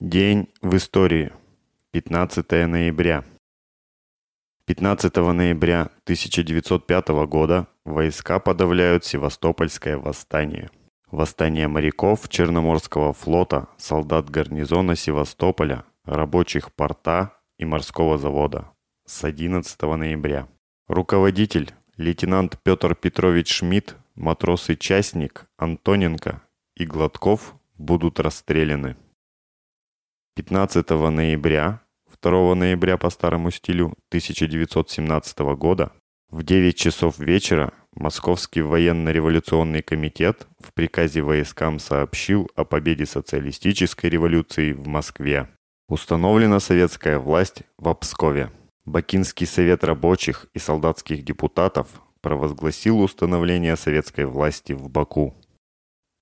День в истории. 15 ноября. 15 ноября 1905 года войска подавляют Севастопольское восстание. Восстание моряков Черноморского флота, солдат гарнизона Севастополя, рабочих порта и морского завода с 11 ноября. Руководитель лейтенант Петр Петрович Шмидт, матрос и частник Антоненко и Гладков будут расстреляны. 15 ноября, 2 ноября по старому стилю 1917 года в 9 часов вечера Московский военно-революционный комитет в приказе войскам сообщил о победе социалистической революции в Москве. Установлена советская власть в Пскове. Бакинский совет рабочих и солдатских депутатов провозгласил установление советской власти в Баку.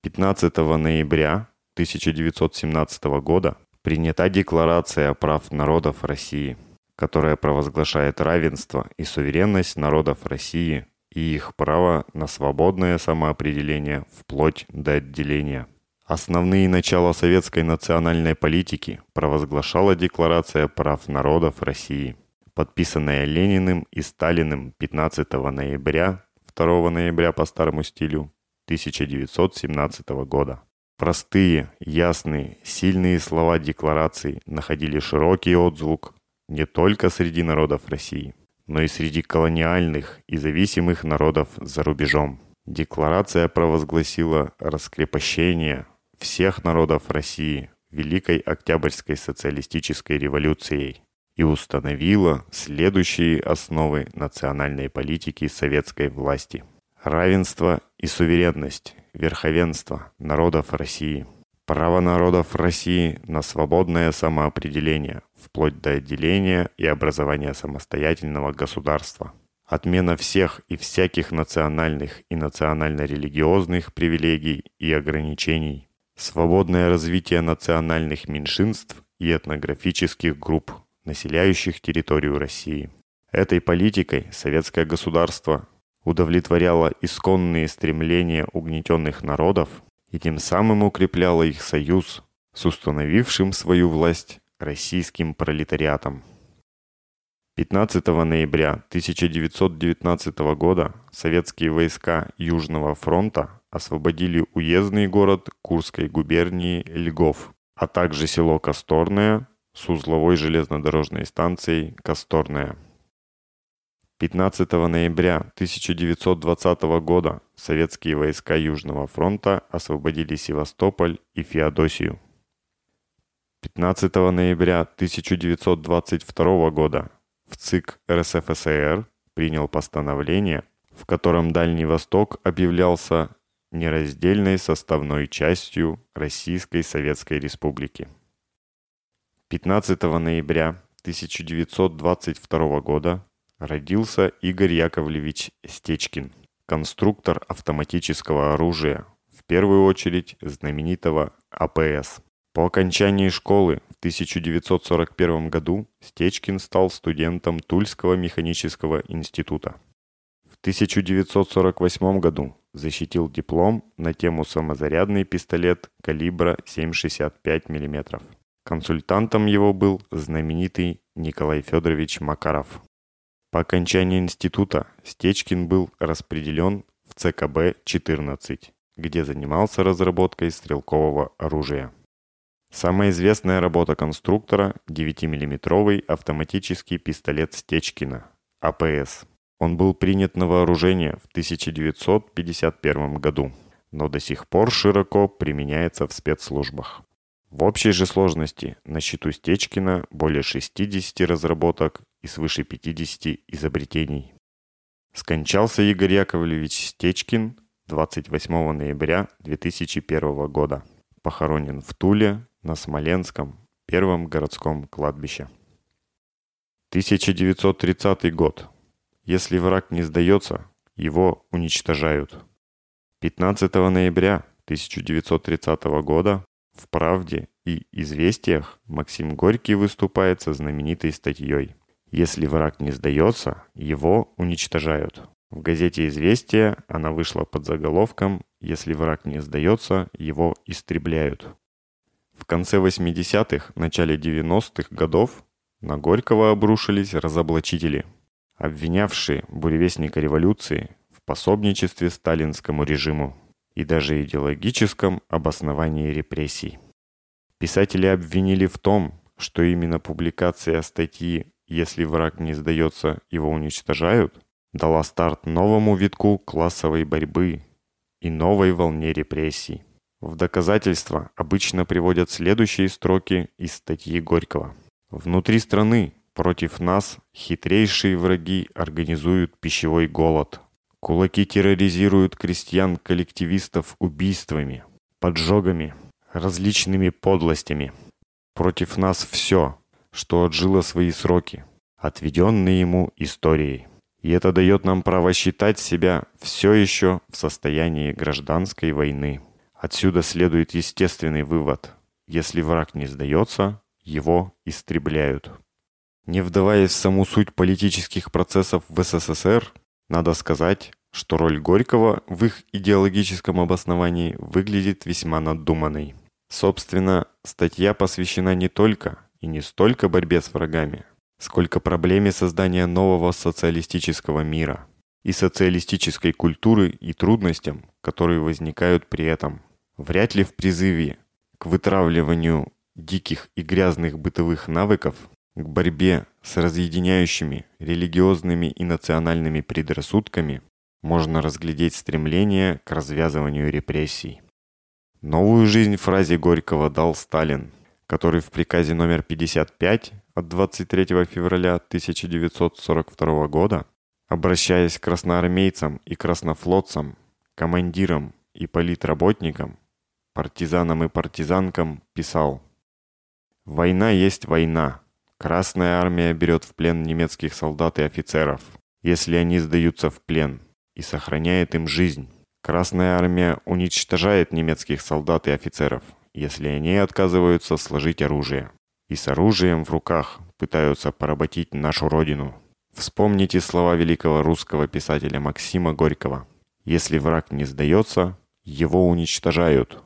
15 ноября 1917 года принята Декларация прав народов России, которая провозглашает равенство и суверенность народов России и их право на свободное самоопределение вплоть до отделения. Основные начала советской национальной политики провозглашала Декларация прав народов России, подписанная Лениным и Сталиным 15 ноября, 2 ноября по старому стилю 1917 года. Простые, ясные, сильные слова декларации находили широкий отзвук не только среди народов России, но и среди колониальных и зависимых народов за рубежом. Декларация провозгласила раскрепощение всех народов России Великой Октябрьской социалистической революцией и установила следующие основы национальной политики советской власти. Равенство и суверенность верховенство народов России, право народов России на свободное самоопределение, вплоть до отделения и образования самостоятельного государства, отмена всех и всяких национальных и национально-религиозных привилегий и ограничений, свободное развитие национальных меньшинств и этнографических групп, населяющих территорию России. Этой политикой советское государство удовлетворяла исконные стремления угнетенных народов и тем самым укрепляла их союз с установившим свою власть российским пролетариатом. 15 ноября 1919 года советские войска Южного фронта освободили уездный город Курской губернии Льгов, а также село Косторное с узловой железнодорожной станцией Косторная. 15 ноября 1920 года советские войска Южного фронта освободили Севастополь и Феодосию. 15 ноября 1922 года в ЦИК РСФСР принял постановление, в котором Дальний Восток объявлялся нераздельной составной частью Российской Советской Республики. 15 ноября 1922 года родился Игорь Яковлевич Стечкин, конструктор автоматического оружия, в первую очередь знаменитого АПС. По окончании школы в 1941 году Стечкин стал студентом Тульского механического института. В 1948 году защитил диплом на тему самозарядный пистолет калибра 7,65 мм. Консультантом его был знаменитый Николай Федорович Макаров. По окончании института Стечкин был распределен в ЦКБ-14, где занимался разработкой стрелкового оружия. Самая известная работа конструктора – 9-мм автоматический пистолет Стечкина, АПС. Он был принят на вооружение в 1951 году, но до сих пор широко применяется в спецслужбах. В общей же сложности на счету Стечкина более 60 разработок и свыше 50 изобретений. Скончался Игорь Яковлевич Стечкин 28 ноября 2001 года. Похоронен в Туле на Смоленском первом городском кладбище. 1930 год. Если враг не сдается, его уничтожают. 15 ноября 1930 года в «Правде» и «Известиях» Максим Горький выступает со знаменитой статьей если враг не сдается, его уничтожают. В газете «Известия» она вышла под заголовком «Если враг не сдается, его истребляют». В конце 80-х, начале 90-х годов на Горького обрушились разоблачители, обвинявшие буревестника революции в пособничестве сталинскому режиму и даже идеологическом обосновании репрессий. Писатели обвинили в том, что именно публикация статьи «Если враг не сдается, его уничтожают» дала старт новому витку классовой борьбы и новой волне репрессий. В доказательство обычно приводят следующие строки из статьи Горького. «Внутри страны против нас хитрейшие враги организуют пищевой голод. Кулаки терроризируют крестьян-коллективистов убийствами, поджогами, различными подлостями. Против нас все, что отжило свои сроки, отведенные ему историей. И это дает нам право считать себя все еще в состоянии гражданской войны. Отсюда следует естественный вывод. Если враг не сдается, его истребляют. Не вдаваясь в саму суть политических процессов в СССР, надо сказать, что роль Горького в их идеологическом обосновании выглядит весьма надуманной. Собственно, статья посвящена не только и не столько борьбе с врагами, сколько проблеме создания нового социалистического мира и социалистической культуры и трудностям, которые возникают при этом. Вряд ли в призыве к вытравливанию диких и грязных бытовых навыков, к борьбе с разъединяющими религиозными и национальными предрассудками можно разглядеть стремление к развязыванию репрессий. Новую жизнь фразе Горького дал Сталин, который в приказе номер 55 от 23 февраля 1942 года, обращаясь к красноармейцам и краснофлотцам, командирам и политработникам, партизанам и партизанкам, писал «Война есть война. Красная армия берет в плен немецких солдат и офицеров, если они сдаются в плен, и сохраняет им жизнь. Красная армия уничтожает немецких солдат и офицеров, если они отказываются сложить оружие. И с оружием в руках пытаются поработить нашу родину. Вспомните слова великого русского писателя Максима Горького. Если враг не сдается, его уничтожают.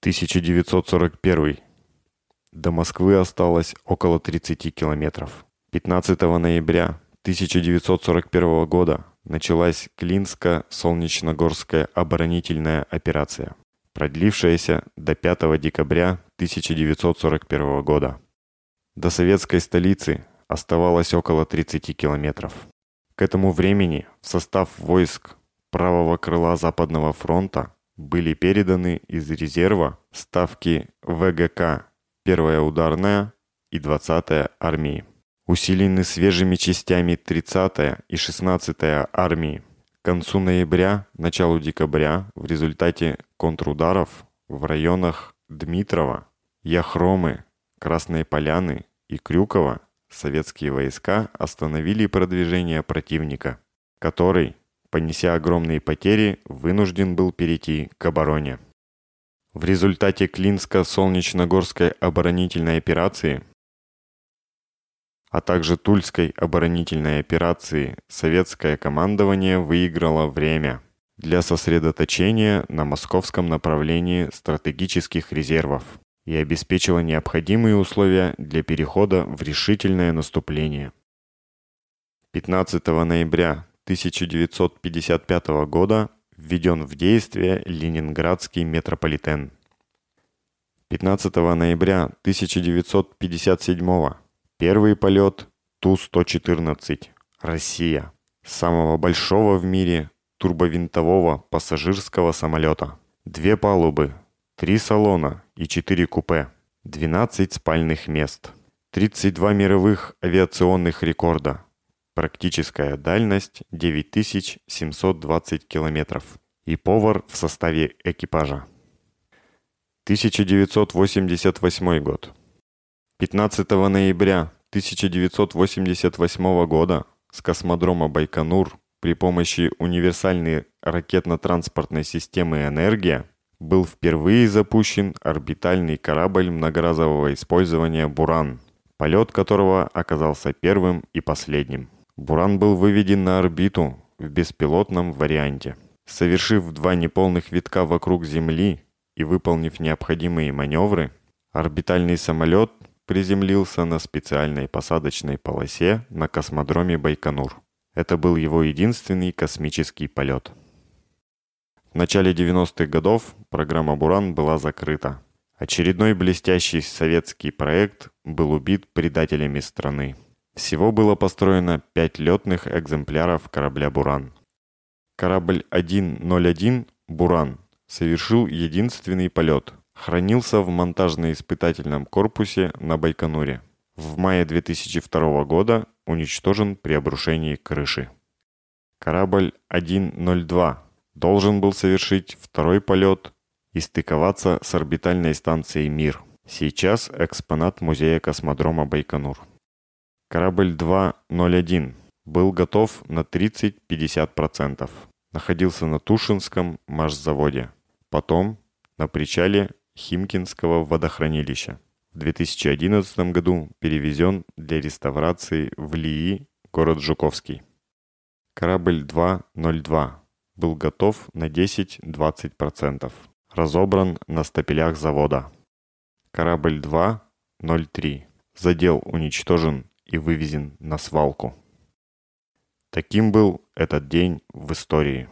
1941. До Москвы осталось около 30 километров. 15 ноября 1941 года началась Клинско-Солнечногорская оборонительная операция, продлившаяся до 5 декабря 1941 года. До советской столицы оставалось около 30 километров. К этому времени в состав войск правого крыла Западного фронта были переданы из резерва ставки ВГК «Первая ударная» и 20-я армии усилены свежими частями 30-я и 16-я армии. К концу ноября, началу декабря в результате контрударов в районах Дмитрова, Яхромы, Красной Поляны и Крюкова советские войска остановили продвижение противника, который, понеся огромные потери, вынужден был перейти к обороне. В результате Клинско-Солнечногорской оборонительной операции а также Тульской оборонительной операции советское командование выиграло время для сосредоточения на московском направлении стратегических резервов и обеспечило необходимые условия для перехода в решительное наступление. 15 ноября 1955 года введен в действие Ленинградский метрополитен. 15 ноября 1957 года Первый полет Ту-114. Россия. Самого большого в мире турбовинтового пассажирского самолета. Две палубы, три салона и четыре купе. 12 спальных мест. 32 мировых авиационных рекорда. Практическая дальность 9720 километров. И повар в составе экипажа. 1988 год. 15 ноября 1988 года с космодрома Байконур при помощи универсальной ракетно-транспортной системы «Энергия» был впервые запущен орбитальный корабль многоразового использования «Буран», полет которого оказался первым и последним. «Буран» был выведен на орбиту в беспилотном варианте. Совершив два неполных витка вокруг Земли, и выполнив необходимые маневры, орбитальный самолет приземлился на специальной посадочной полосе на космодроме Байконур. Это был его единственный космический полет. В начале 90-х годов программа «Буран» была закрыта. Очередной блестящий советский проект был убит предателями страны. Всего было построено пять летных экземпляров корабля «Буран». Корабль 101 «Буран» совершил единственный полет. Хранился в монтажно-испытательном корпусе на Байконуре. В мае 2002 года уничтожен при обрушении крыши. Корабль 102 должен был совершить второй полет и стыковаться с орбитальной станцией «Мир». Сейчас экспонат музея космодрома Байконур. Корабль 201 был готов на 30-50%. Находился на Тушинском машзаводе. Потом на причале Химкинского водохранилища. В 2011 году перевезен для реставрации в Лии, город Жуковский. Корабль 202 был готов на 10-20%. Разобран на стапелях завода. Корабль 203 задел уничтожен и вывезен на свалку. Таким был этот день в истории.